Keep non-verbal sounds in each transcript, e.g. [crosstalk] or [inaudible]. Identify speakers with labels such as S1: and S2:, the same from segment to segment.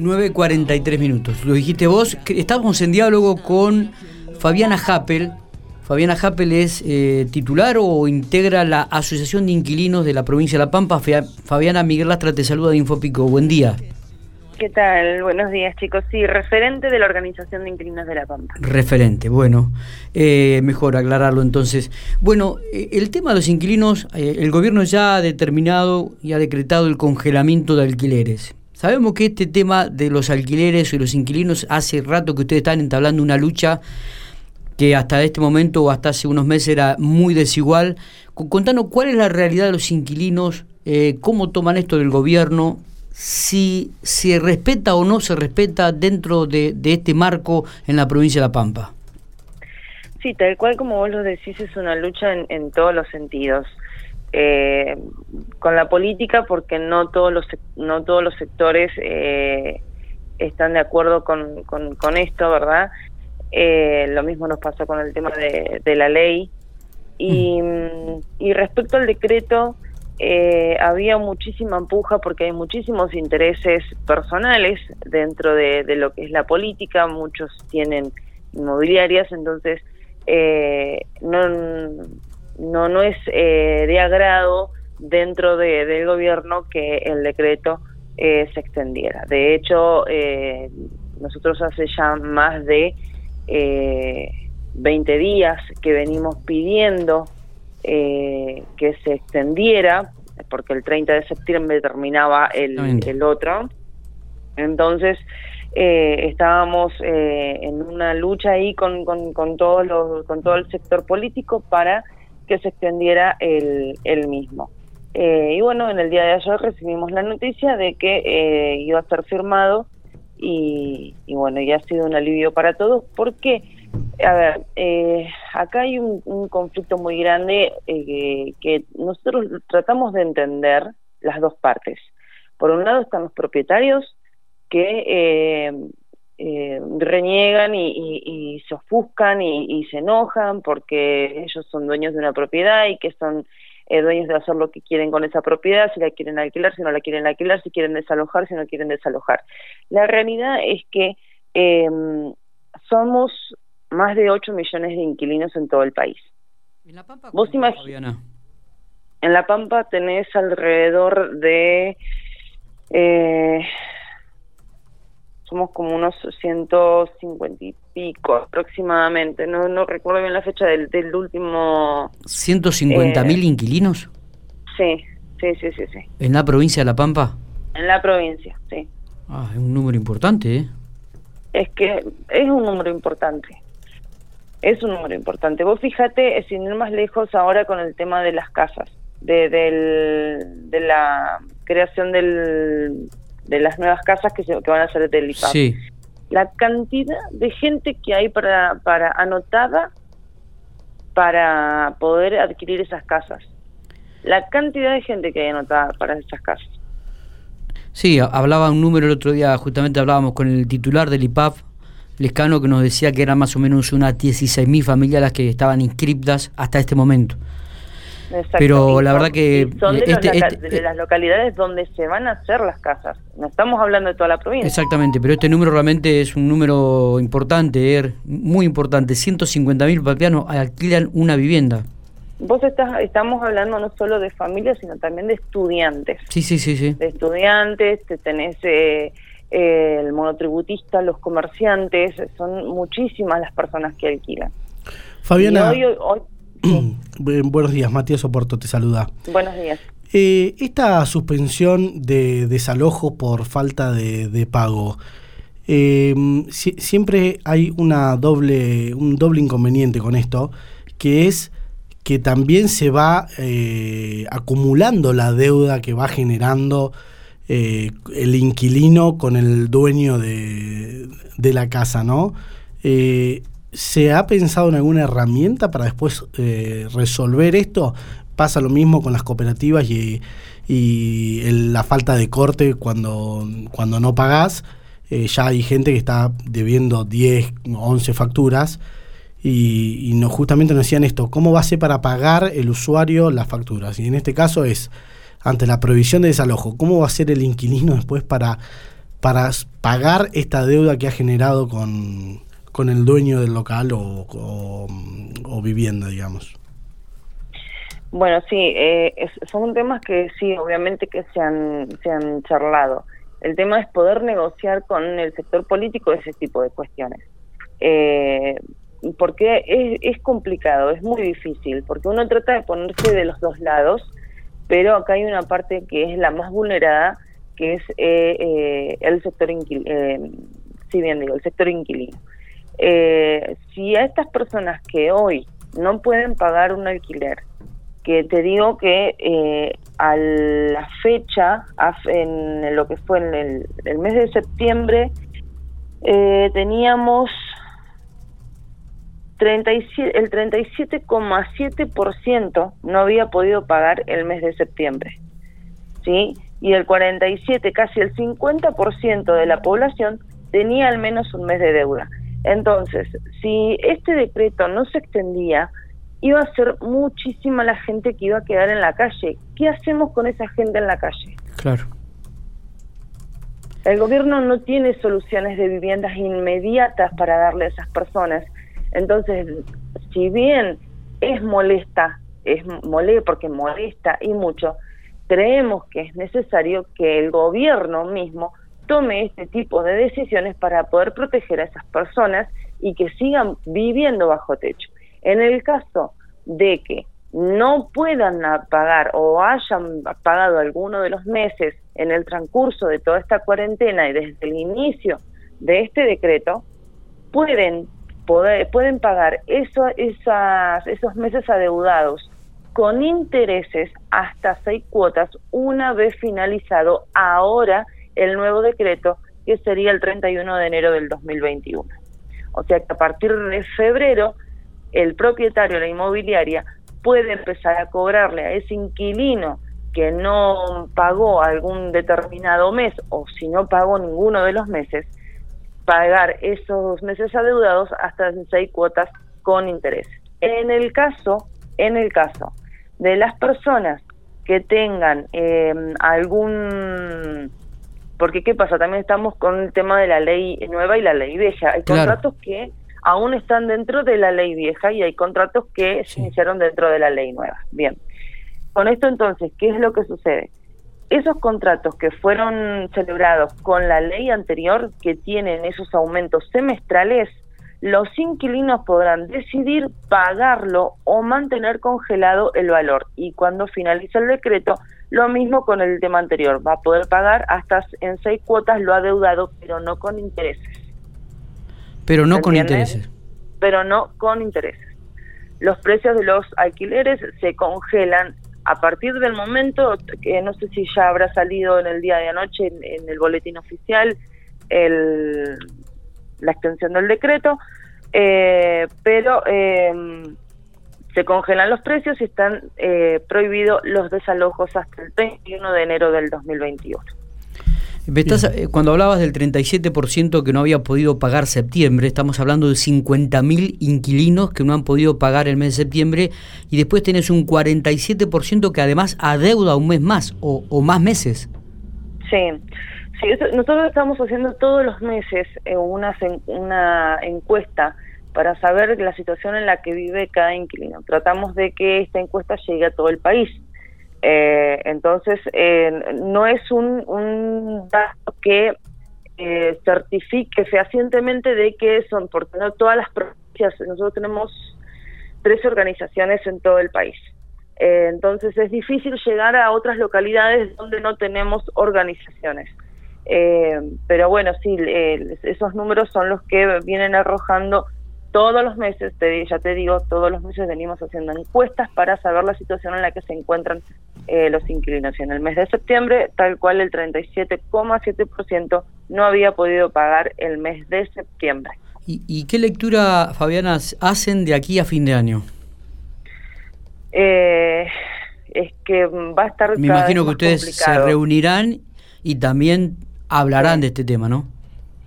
S1: 9.43 minutos. Lo dijiste vos. Estamos en diálogo con Fabiana Happel. Fabiana Happel es eh, titular o integra la Asociación de Inquilinos de la provincia de La Pampa. Fabiana Miguel Lastra te saluda de Infopico. Buen día.
S2: ¿Qué tal? Buenos días, chicos. Sí, referente de la Organización de Inquilinos de La Pampa.
S1: Referente, bueno. Eh, mejor aclararlo entonces. Bueno, eh, el tema de los inquilinos, el gobierno ya ha determinado y ha decretado el congelamiento de alquileres. Sabemos que este tema de los alquileres y los inquilinos hace rato que ustedes están entablando una lucha que hasta este momento o hasta hace unos meses era muy desigual. Contanos cuál es la realidad de los inquilinos, eh, cómo toman esto del gobierno, si se respeta o no se respeta dentro de, este marco en la provincia de La Pampa.
S2: Sí, tal cual como vos lo decís, es una lucha en todos los sentidos eh, con la política porque no todos los no todos los sectores eh, están de acuerdo con, con, esto verdad eh, lo mismo nos pasó con el tema de, la ley. Y, y, respecto al decreto eh, había muchísima empuja porque hay muchísimos intereses personales dentro de, de lo que es la política. Muchos tienen inmobiliarias entonces eh, no no, no es eh, de agrado dentro de, del gobierno que el decreto eh, se extendiera. De hecho, eh, nosotros hace ya más de 20 días que venimos pidiendo que se extendiera, porque el 30 de septiembre terminaba el, el otro. Entonces, estábamos en una lucha ahí con, con, con, todos los, con todo el sector político para que se extendiera el, mismo. Eh, y bueno, en el día de ayer recibimos la noticia de que eh, iba a ser firmado y, bueno, ya ha sido un alivio para todos porque, a ver, eh, acá hay un, conflicto muy grande que nosotros tratamos de entender las dos partes. Por un lado están los propietarios que eh, reniegan y, se ofuscan y, se enojan porque ellos son dueños de una propiedad y que son eh, dueños de hacer lo que quieren con esa propiedad, si la quieren alquilar, si no la quieren alquilar, si quieren desalojar, si no quieren desalojar. La realidad es que em, somos más de 8 millones de inquilinos en todo el país. ¿En La Pampa? ¿Vos En La Pampa tenés alrededor de... Eh, somos como unos 150 y pico aproximadamente, no, no recuerdo bien la fecha del, del último...
S1: ¿150 mil eh, inquilinos?
S2: Sí, sí, sí, sí, sí.
S1: ¿En la provincia de La Pampa?
S2: En la provincia, sí.
S1: Ah, es un número importante, ¿eh?
S2: Es que es un número importante. Es un número importante. Vos fíjate, sin ir más lejos ahora con el tema de las casas, de, del, de la creación del de las nuevas casas que, se, que van a ser del IPAP. Sí. La cantidad de gente que hay para, para anotada para poder adquirir esas casas. La cantidad de gente que hay anotada para esas casas.
S1: Sí, hablaba un número el otro día, justamente hablábamos con el titular del IPAP, Lescano, que nos decía que eran más o menos unas 16.000 familias las que estaban inscriptas hasta este momento. Pero la verdad que...
S2: Son este, este, de, las localidades donde se van a hacer las casas. No estamos hablando de toda la provincia.
S1: Exactamente, pero este número realmente es un número importante, er, muy importante. 150.000 papianos alquilan una vivienda.
S2: Vos estás, estamos hablando no solo de familias, sino también de estudiantes.
S1: Sí, sí, sí. sí.
S2: De estudiantes, te tenés eh, el monotributista, los comerciantes, son muchísimas las personas que alquilan.
S3: Fabiana... [clears throat] Buenos días, Matías Oporto te saluda.
S2: Buenos días.
S3: Eh, esta suspensión de desalojo por falta de, pago, eh, siempre hay una doble, un doble inconveniente con esto, que es que también se va eh, acumulando la deuda que va generando el inquilino con el dueño de, de la casa, ¿no? ¿Se ha pensado en alguna herramienta para después eh, resolver esto? Pasa lo mismo con las cooperativas y, la falta de corte cuando, cuando no pagás. Eh, ya hay gente que está debiendo 10, 11 facturas y, no, justamente nos decían esto, ¿cómo va a ser para pagar el usuario las facturas? Y en este caso es, ante la prohibición de desalojo, ¿cómo va a ser el inquilino después para para pagar esta deuda que ha generado con, con el dueño del local o, o, vivienda, digamos.
S2: Bueno, sí, eh, son temas que sí, obviamente que se han, se han charlado. El tema es poder negociar con el sector político ese tipo de cuestiones. Eh, porque es, es complicado, es muy difícil, porque uno trata de ponerse de los dos lados, pero acá hay una parte que es la más vulnerada, que es eh, eh, el sector inquilino, si bien digo, el sector inquilino. Si a estas personas que hoy no pueden pagar un alquiler, que te digo que a la fecha, en lo que fue en el, mes de septiembre, teníamos 37, el 37,7% no había podido pagar el mes de septiembre. ¿Sí? Y el 47, casi el 50% de la población tenía al menos un mes de deuda. Entonces, si este decreto no se extendía, iba a ser muchísima la gente que iba a quedar en la calle. ¿Qué hacemos con esa gente en la calle?
S1: Claro.
S2: El gobierno no tiene soluciones de viviendas inmediatas para darle a esas personas. Entonces, si bien es molesta, es mole porque molesta y mucho, creemos que es necesario que el gobierno mismo tome este tipo de decisiones para poder proteger a esas personas y que sigan viviendo bajo techo. En el caso de que no puedan pagar o hayan pagado alguno de los meses en el transcurso de toda esta cuarentena y desde el inicio de este decreto, pueden pueden pagar eso, esos meses adeudados con intereses hasta seis cuotas una vez finalizado ahora el nuevo decreto que sería el 31 de enero del 2021. O sea que a partir de febrero el propietario de la inmobiliaria puede empezar a cobrarle a ese inquilino que no pagó algún determinado mes o si no pagó ninguno de los meses, pagar esos meses adeudados hasta en seis cuotas con interés. En el caso, en el caso de las personas que tengan eh, algún porque qué pasa también estamos con el tema de la ley nueva y la ley vieja. Hay contratos que aún están dentro de la ley vieja y hay contratos que se iniciaron dentro de la ley nueva. Bien. Con esto entonces qué es lo que sucede esos contratos que fueron celebrados con la ley anterior, que tienen esos aumentos semestrales, los inquilinos podrán decidir pagarlo o mantener congelado el valor. Y cuando finalice el decreto, lo mismo con el tema anterior, va a poder pagar hasta en seis cuotas lo adeudado, pero no con intereses.
S1: Pero no con intereses.
S2: Pero no con intereses. Los precios de los alquileres se congelan a partir del momento, que no sé si ya habrá salido en el día de anoche en, el boletín oficial el, la extensión del decreto, eh, pero eh, se congelan los precios y están eh, prohibidos los desalojos hasta el 31 de enero del 2021.
S1: Eh, cuando hablabas del 37% que no había podido pagar septiembre, estamos hablando de 50.000 inquilinos que no han podido pagar el mes de septiembre y después tenés un 47% que además adeuda un mes más o, más meses.
S2: Sí, sí nosotros estamos haciendo todos los meses eh, una, una encuesta para saber la situación en la que vive cada inquilino. Tratamos de que esta encuesta llegue a todo el país eh, entonces, eh, no es un, dato que eh, certifique fehacientemente de que son, porque no todas las provincias, nosotros tenemos tres organizaciones en todo el país. Eh, entonces es difícil llegar a otras localidades donde no tenemos organizaciones. pero bueno, sí, esos números son los que vienen arrojando todos los meses, te, ya te digo, todos los meses venimos haciendo encuestas para saber la situación en la que se encuentran eh, los inquilinos. Y en el mes de septiembre, tal cual el 37,7% no había podido pagar el mes de septiembre.
S1: ¿Y, qué lectura, Fabiana, hacen de aquí a fin de año?
S2: Eh, es que va a estar...
S1: Me imagino que ustedes se reunirán y también hablarán de este tema, ¿no?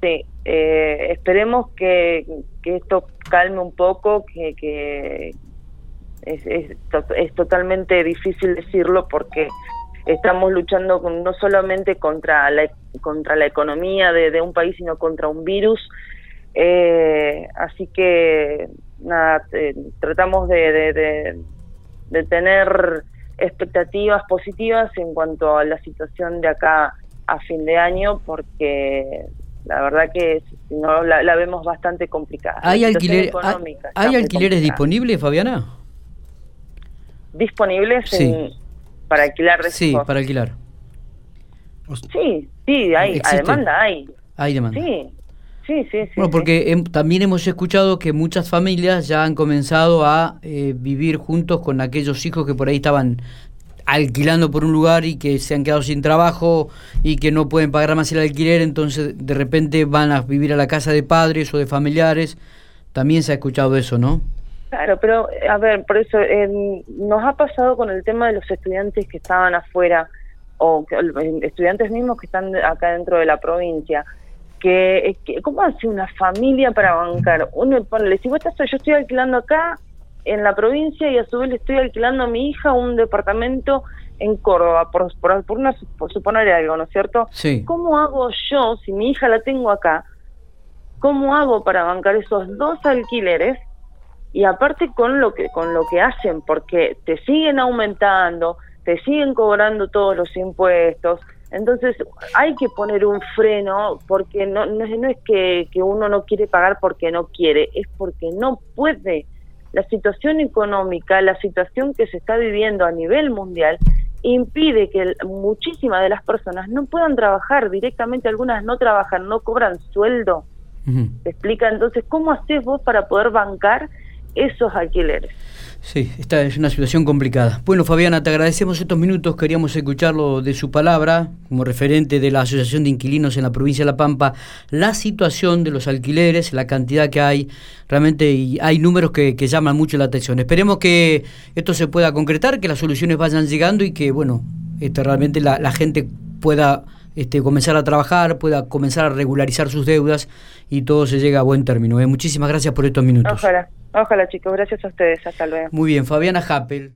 S2: Sí, eh, esperemos que, que, esto calme un poco, que, que es, es, es, totalmente difícil decirlo porque estamos luchando no solamente contra la, contra la economía de, un país, sino contra un virus. Eh, así que nada, tratamos de, de, tener expectativas positivas en cuanto a la situación de acá a fin de año, porque la verdad que no la, vemos bastante complicada.
S1: ¿Hay, alquiler, ¿hay, alquileres disponibles, Fabiana?
S2: ¿Disponibles para alquilar?
S1: Sí, para alquilar.
S2: Sí, sí, hay, demanda hay.
S1: Hay demanda.
S2: Sí, Sí, sí, sí.
S1: Bueno, porque también hemos escuchado que muchas familias ya han comenzado a eh, vivir juntos con aquellos hijos que por ahí estaban alquilando por un lugar y que se han quedado sin trabajo y que no pueden pagar más el alquiler, entonces de repente van a vivir a la casa de padres o de familiares. También se ha escuchado eso, ¿no?
S2: Claro, pero a ver, por eso nos ha pasado con el tema de los estudiantes que estaban afuera o estudiantes mismos que están acá dentro de la provincia que, que ¿cómo hace una familia para bancar? Uno, ponle, si vos estás, yo estoy alquilando acá en la provincia y a su vez le estoy alquilando a mi hija un departamento en Córdoba, por, por, por, una, por suponer algo, ¿no es cierto?
S1: Sí.
S2: ¿Cómo hago yo, si mi hija la tengo acá, cómo hago para bancar esos dos alquileres? Y aparte con lo que con lo que hacen, porque te siguen aumentando, te siguen cobrando todos los impuestos, entonces hay que poner un freno porque no, no, es que, que uno no quiere pagar porque no quiere, es porque no puede. La situación económica, la situación que se está viviendo a nivel mundial impide que muchísimas de las personas no puedan trabajar directamente, algunas no trabajan, no cobran sueldo. ¿Te explica? Entonces, ¿cómo haces vos para poder bancar esos alquileres?
S1: Sí, esta es una situación complicada. Bueno, Fabiana, te agradecemos estos minutos. Queríamos escucharlo de su palabra, como referente de la Asociación de Inquilinos en la provincia de La Pampa, la situación de los alquileres, la cantidad que hay. Realmente hay números que, llaman mucho la atención. Esperemos que esto se pueda concretar, que las soluciones vayan llegando y que, bueno, este, realmente la, gente pueda este, comenzar a trabajar, pueda comenzar a regularizar sus deudas y todo se llegue a buen término. ¿eh? Muchísimas gracias por estos minutos.
S2: Ojalá. Ojalá, chicos. Gracias a ustedes. Hasta luego.
S1: Muy bien, Fabiana Happel.